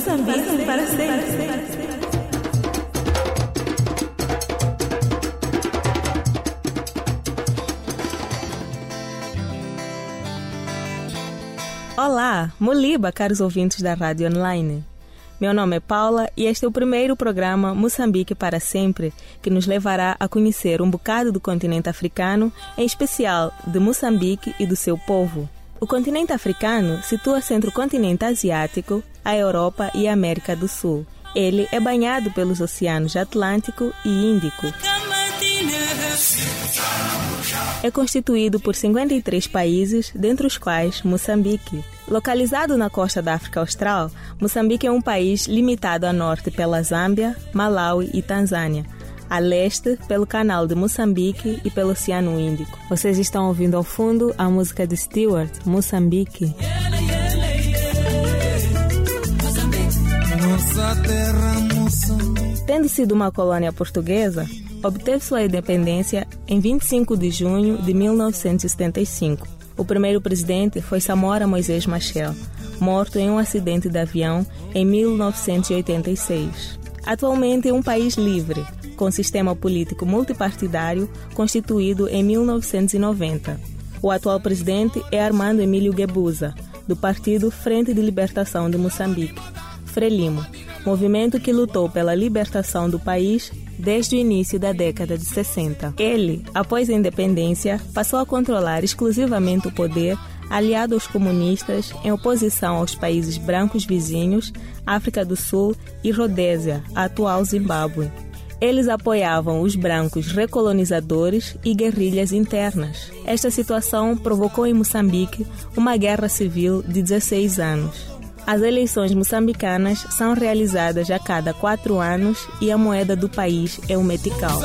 Moçambique para sempre. Olá, Moliba, caros ouvintes da Rádio Online. Meu nome é Paula e este é o primeiro programa Moçambique para Sempre, que nos levará a conhecer um bocado do continente africano, em especial de Moçambique e do seu povo. O continente africano situa-se entre o continente asiático, a Europa e a América do Sul. Ele é banhado pelos oceanos Atlântico e Índico. É constituído por 53 países, dentre os quais Moçambique. Localizado na costa da África Austral, Moçambique é um país limitado a norte pela Zâmbia, Malawi e Tanzânia, a leste pelo Canal de Moçambique e pelo Oceano Índico. Vocês estão ouvindo ao fundo a música de Stewart, Moçambique. Tendo sido uma colônia portuguesa, obteve sua independência em 25 de junho de 1975. O primeiro presidente foi Samora Moisés Machel, morto em um acidente de avião em 1986. Atualmente é um país livre, com sistema político multipartidário constituído em 1990. O atual presidente é Armando Emílio Guebuza, do Partido Frente de Libertação de Moçambique, Frelimo, movimento que lutou pela libertação do país desde o início da década de 60. Ele, após a independência, passou a controlar exclusivamente o poder aliado aos comunistas em oposição aos países brancos vizinhos, África do Sul e Rodésia, a atual Zimbábue. Eles apoiavam os brancos recolonizadores e guerrilhas internas. Esta situação provocou em Moçambique uma guerra civil de 16 anos. As eleições moçambicanas são realizadas a cada quatro anos e a moeda do país é o metical.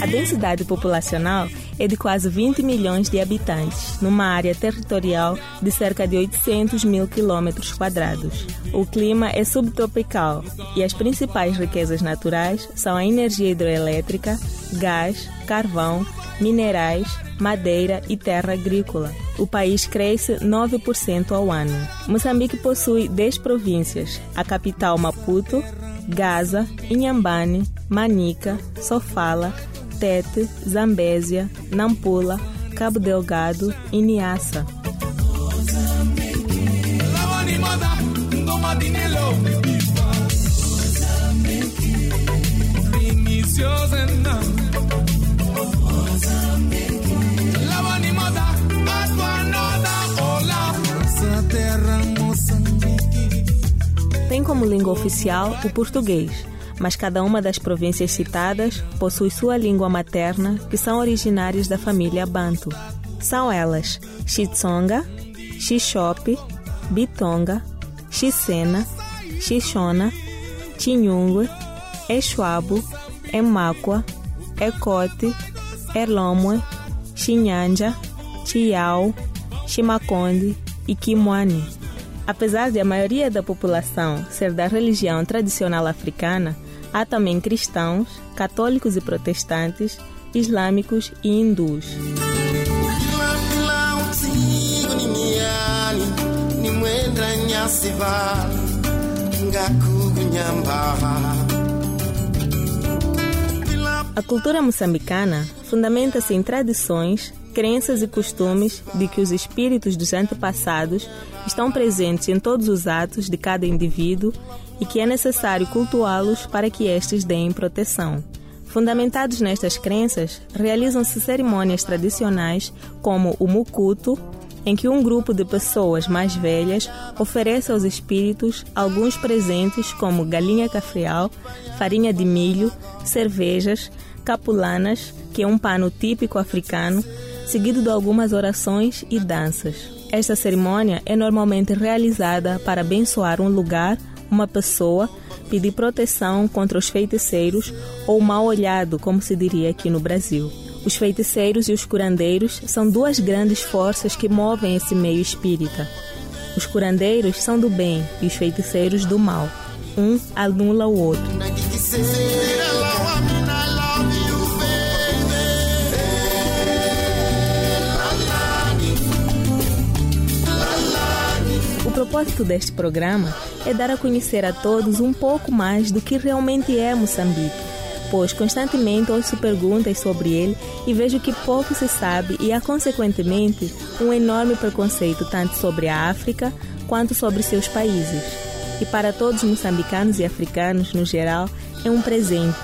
A densidade populacional é de quase 20 milhões de habitantes, numa área territorial de cerca de 800 mil quilômetros quadrados. O clima é subtropical e as principais riquezas naturais são a energia hidroelétrica, gás, carvão, minerais, madeira e terra agrícola. O país cresce 9% ao ano. Moçambique possui 10 províncias: a capital Maputo, Gaza, Inhambane, Manica, Sofala, Tete, Zambésia, Nampula, Cabo Delgado e Niassa. Tem como língua oficial o português, mas cada uma das províncias citadas possui sua língua materna, que são originárias da família Bantu. São elas Xitsonga, Xixope, Bitonga, Xisena, Xixona, Tinhungue, Exuabo, Emáqua, Ecote, Erlomwe, Xinhanja, Chiau, Chimaconde e Kimwani. Apesar de a maioria da população ser da religião tradicional africana, há também cristãos, católicos e protestantes, islâmicos e hindus. A cultura moçambicana fundamenta-se em tradições, crenças e costumes de que os espíritos dos antepassados estão presentes em todos os atos de cada indivíduo e que é necessário cultuá-los para que estes deem proteção. Fundamentados nestas crenças, realizam-se cerimônias tradicionais como o mucuto, em que um grupo de pessoas mais velhas oferece aos espíritos alguns presentes como galinha cafreal, farinha de milho, cervejas, capulanas, que é um pano típico africano, seguido de algumas orações e danças. Esta cerimônia é normalmente realizada para abençoar um lugar, uma pessoa, pedir proteção contra os feiticeiros ou mal olhado, como se diria aqui no Brasil. Os feiticeiros e os curandeiros são duas grandes forças que movem esse meio espírita. Os curandeiros são do bem e os feiticeiros do mal. Um anula o outro. Propósito deste programa é dar a conhecer a todos um pouco mais do que realmente é Moçambique, pois constantemente ouço perguntas sobre ele e vejo que pouco se sabe e há, consequentemente, um enorme preconceito tanto sobre a África quanto sobre seus países. E para todos os moçambicanos e africanos, no geral, é um presente.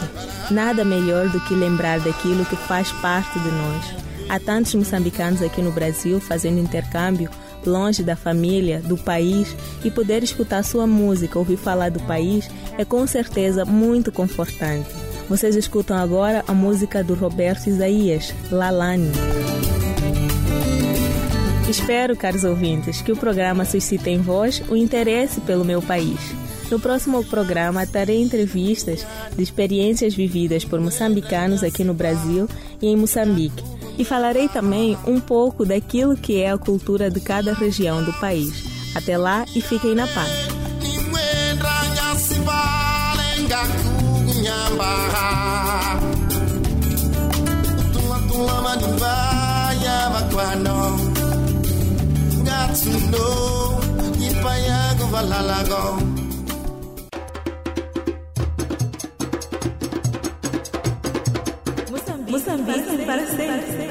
Nada melhor do que lembrar daquilo que faz parte de nós. Há tantos moçambicanos aqui no Brasil fazendo intercâmbio, longe da família, do país, e poder escutar sua música, ouvir falar do país, é com certeza muito confortante. Vocês escutam agora a música do Roberto Isaías, Lalani. Espero, caros ouvintes, que o programa suscite em vós o interesse pelo meu país. No próximo programa, terei entrevistas de experiências vividas por moçambicanos aqui no Brasil e em Moçambique. E falarei também um pouco daquilo que é a cultura de cada região do país. Até lá e fiquem na paz. Moçambique para sempre.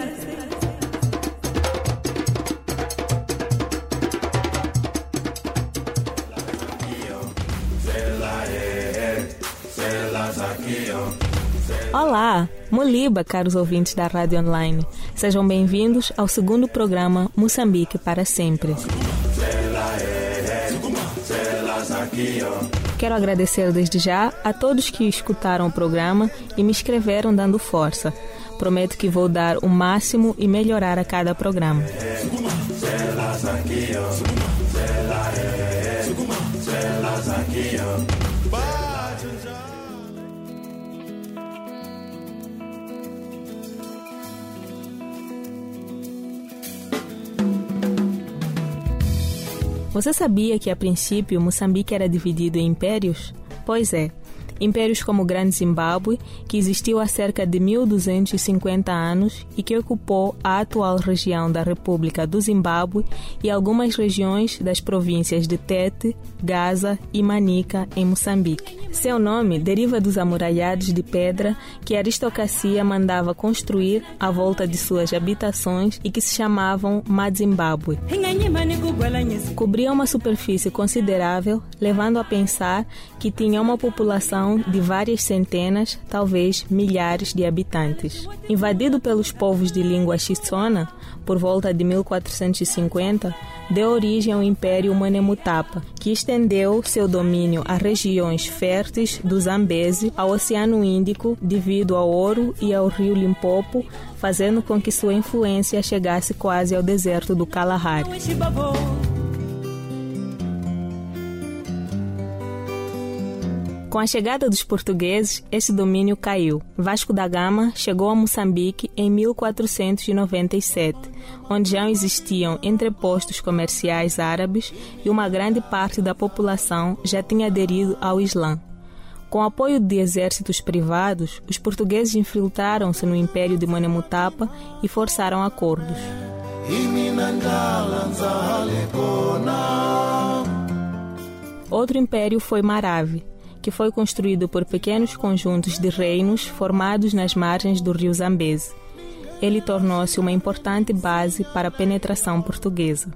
Olá, Moliba, caros ouvintes da Rádio Online. Sejam bem-vindos ao segundo programa Moçambique para sempre. Quero agradecer desde já a todos que escutaram o programa e me escreveram dando força. Prometo que vou dar o máximo e melhorar a cada programa. Você sabia que a princípio Moçambique era dividido em impérios? Pois é. Impérios como o Grande Zimbábue, que existiu há cerca de 1250 anos e que ocupou a atual região da República do Zimbábue e algumas regiões das províncias de Tete, Gaza e Manica, em Moçambique. Seu nome deriva dos amuralhados de pedra que a aristocracia mandava construir à volta de suas habitações e que se chamavam Madzimbábue. Cobria uma superfície considerável, levando a pensar que tinha uma população de várias centenas, talvez milhares de habitantes. Invadido pelos povos de língua xitsona, por volta de 1450, deu origem ao Império Manemutapa, que estendeu seu domínio a regiões férteis do Zambeze ao Oceano Índico devido ao ouro e ao rio Limpopo, fazendo com que sua influência chegasse quase ao deserto do Kalahari. Com a chegada dos portugueses, esse domínio caiu. Vasco da Gama chegou a Moçambique em 1497, onde já existiam entrepostos comerciais árabes e uma grande parte da população já tinha aderido ao Islã. Com apoio de exércitos privados, os portugueses infiltraram-se no Império de Manemutapa e forçaram acordos. Outro império foi Marave, que foi construído por pequenos conjuntos de reinos formados nas margens do rio Zambeze. Ele tornou-se uma importante base para a penetração portuguesa.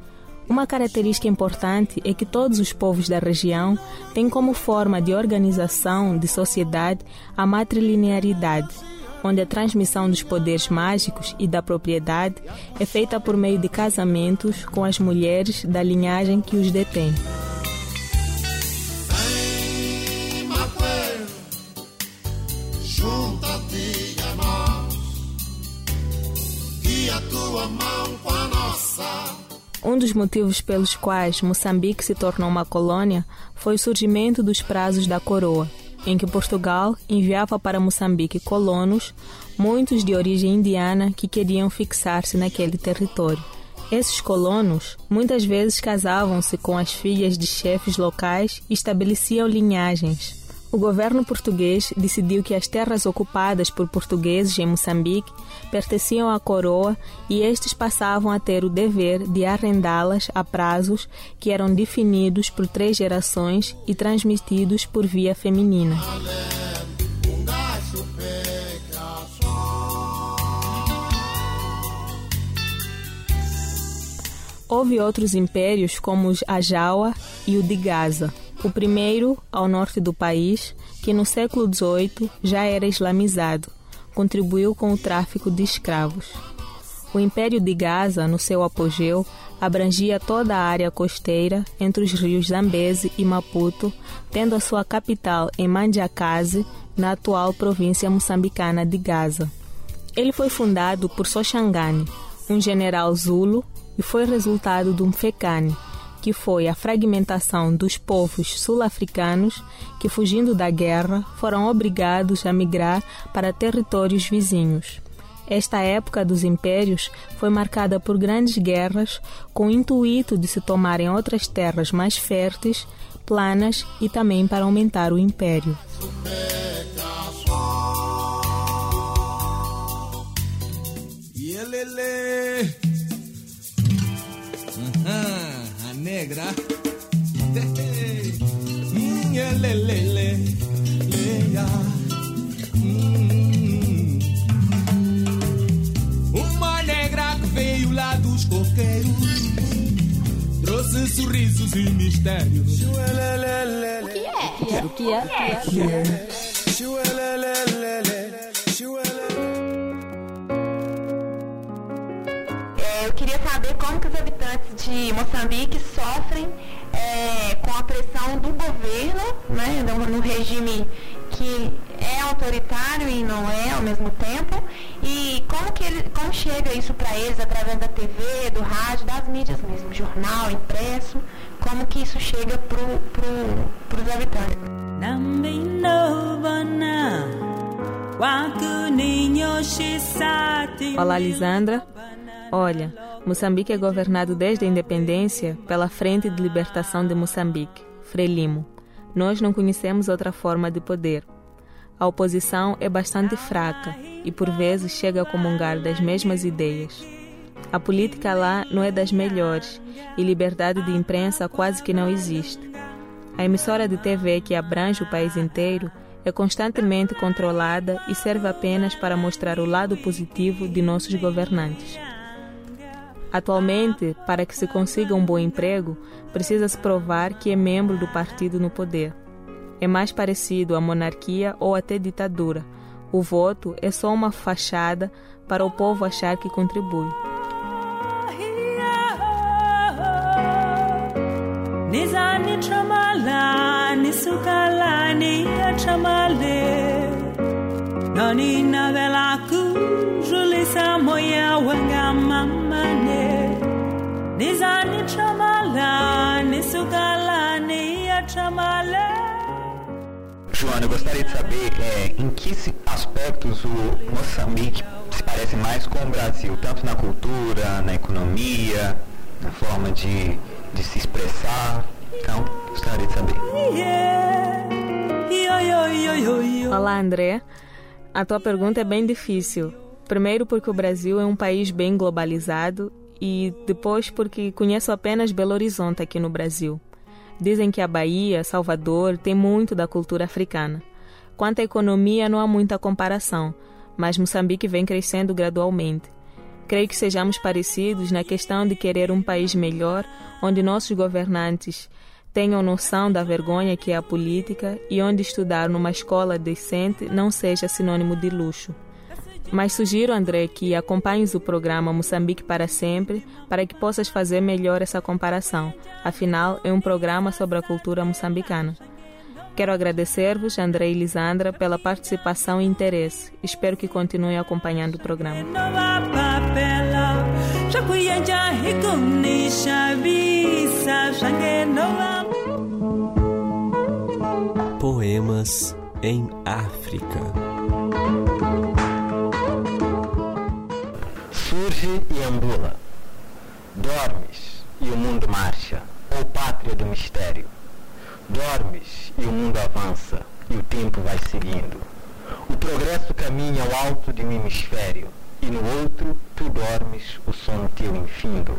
Uma característica importante é que todos os povos da região têm como forma de organização de sociedade a matrilinearidade, onde a transmissão dos poderes mágicos e da propriedade é feita por meio de casamentos com as mulheres da linhagem que os detém. Um dos motivos pelos quais Moçambique se tornou uma colônia foi o surgimento dos prazos da coroa, em que Portugal enviava para Moçambique colonos, muitos de origem indiana, que queriam fixar-se naquele território. Esses colonos muitas vezes casavam-se com as filhas de chefes locais e estabeleciam linhagens, O governo português decidiu que as terras ocupadas por portugueses em Moçambique pertenciam à coroa e estes passavam a ter o dever de arrendá-las a prazos que eram definidos por três gerações e transmitidos por via feminina. Houve outros impérios como os Ajawa e o de Gaza. O primeiro, ao norte do país, que no século XVIII já era islamizado, contribuiu com o tráfico de escravos. O Império de Gaza, no seu apogeu, abrangia toda a área costeira entre os rios Zambeze e Maputo, tendo a sua capital em Mandiakaze, na atual província moçambicana de Gaza. Ele foi fundado por Sochangane, um general zulo e foi resultado de um fecane, que foi a fragmentação dos povos sul-africanos que, fugindo da guerra, foram obrigados a migrar para territórios vizinhos. Esta época dos impérios foi marcada por grandes guerras com o intuito de se tomarem outras terras mais férteis, planas e também para aumentar o império. Negra. Minha lelele, leia. Hum. Uma negra que veio lá dos coqueiros. Trouxe sorrisos e mistérios. O que é? O que é? O que é? O que é? queria saber como que os habitantes de Moçambique sofrem é, com a pressão do governo, né, no regime que é autoritário e não é ao mesmo tempo, e como que ele, como chega isso para eles através da TV, do rádio, das mídias mesmo, jornal, impresso, como que isso chega para pro, os habitantes. Olá, Lisandra. Olha, Moçambique é governado desde a independência pela Frente de Libertação de Moçambique, Frelimo. Nós não conhecemos outra forma de poder. A oposição é bastante fraca e por vezes chega a comungar das mesmas ideias. A política lá não é das melhores e liberdade de imprensa quase que não existe. A emissora de TV que abrange o país inteiro é constantemente controlada e serve apenas para mostrar o lado positivo de nossos governantes. Atualmente, para que se consiga um bom emprego, precisa-se provar que é membro do partido no poder. É mais parecido à monarquia ou até ditadura. O voto é só uma fachada para o povo achar que contribui. Nizani nagalaku, julisa moya wangama. Eu gostaria de saber é, em que aspectos o Moçambique se parece mais com o Brasil, tanto na cultura, na economia, na forma de, de se expressar. Então, gostaria de saber. Olá, André. A tua pergunta é bem difícil. Primeiro, porque o Brasil é um país bem globalizado, e depois, porque conheço apenas Belo Horizonte aqui no Brasil. Dizem que a Bahia, Salvador, tem muito da cultura africana. Quanto à economia, não há muita comparação, mas Moçambique vem crescendo gradualmente. Creio que sejamos parecidos na questão de querer um país melhor, onde nossos governantes tenham noção da vergonha que é a política e onde estudar numa escola decente não seja sinônimo de luxo. Mas sugiro, André, que acompanhes o programa Moçambique para Sempre para que possas fazer melhor essa comparação. Afinal, é um programa sobre a cultura moçambicana. Quero agradecer-vos, André e Lisandra, pela participação e interesse. Espero que continuem acompanhando o programa. Poemas em África. E ambula. Dormes e o mundo marcha, ó pátria do mistério. Dormes e o mundo avança, e o tempo vai seguindo. O progresso caminha ao alto de um hemisfério e no outro tu dormes o sono teu infindo.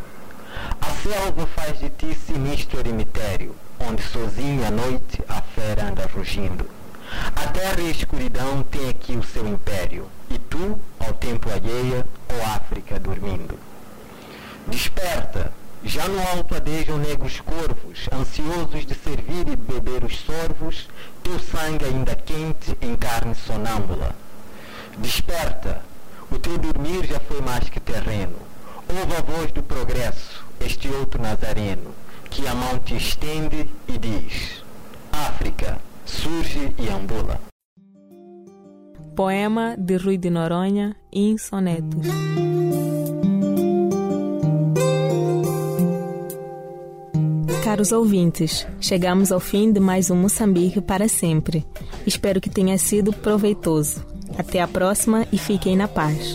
A selva faz de ti sinistro eremitério, onde sozinho à noite a fera anda rugindo. A terra e a escuridão têm aqui o seu império, e tu, ao tempo alheia, ó África, dormindo. Desperta, já no alto adejam negros corvos, ansiosos de servir e beber os sorvos, teu sangue ainda quente em carne sonâmbula. Desperta, o teu dormir já foi mais que terreno. Ouve a voz do progresso, este outro nazareno, que a mão te estende e diz: África, surge e ambula. Poema de Rui de Noronha em sonetos. Caros ouvintes, chegamos ao fim de mais um Moçambique para sempre. Espero que tenha sido proveitoso. Até a próxima e fiquem na paz.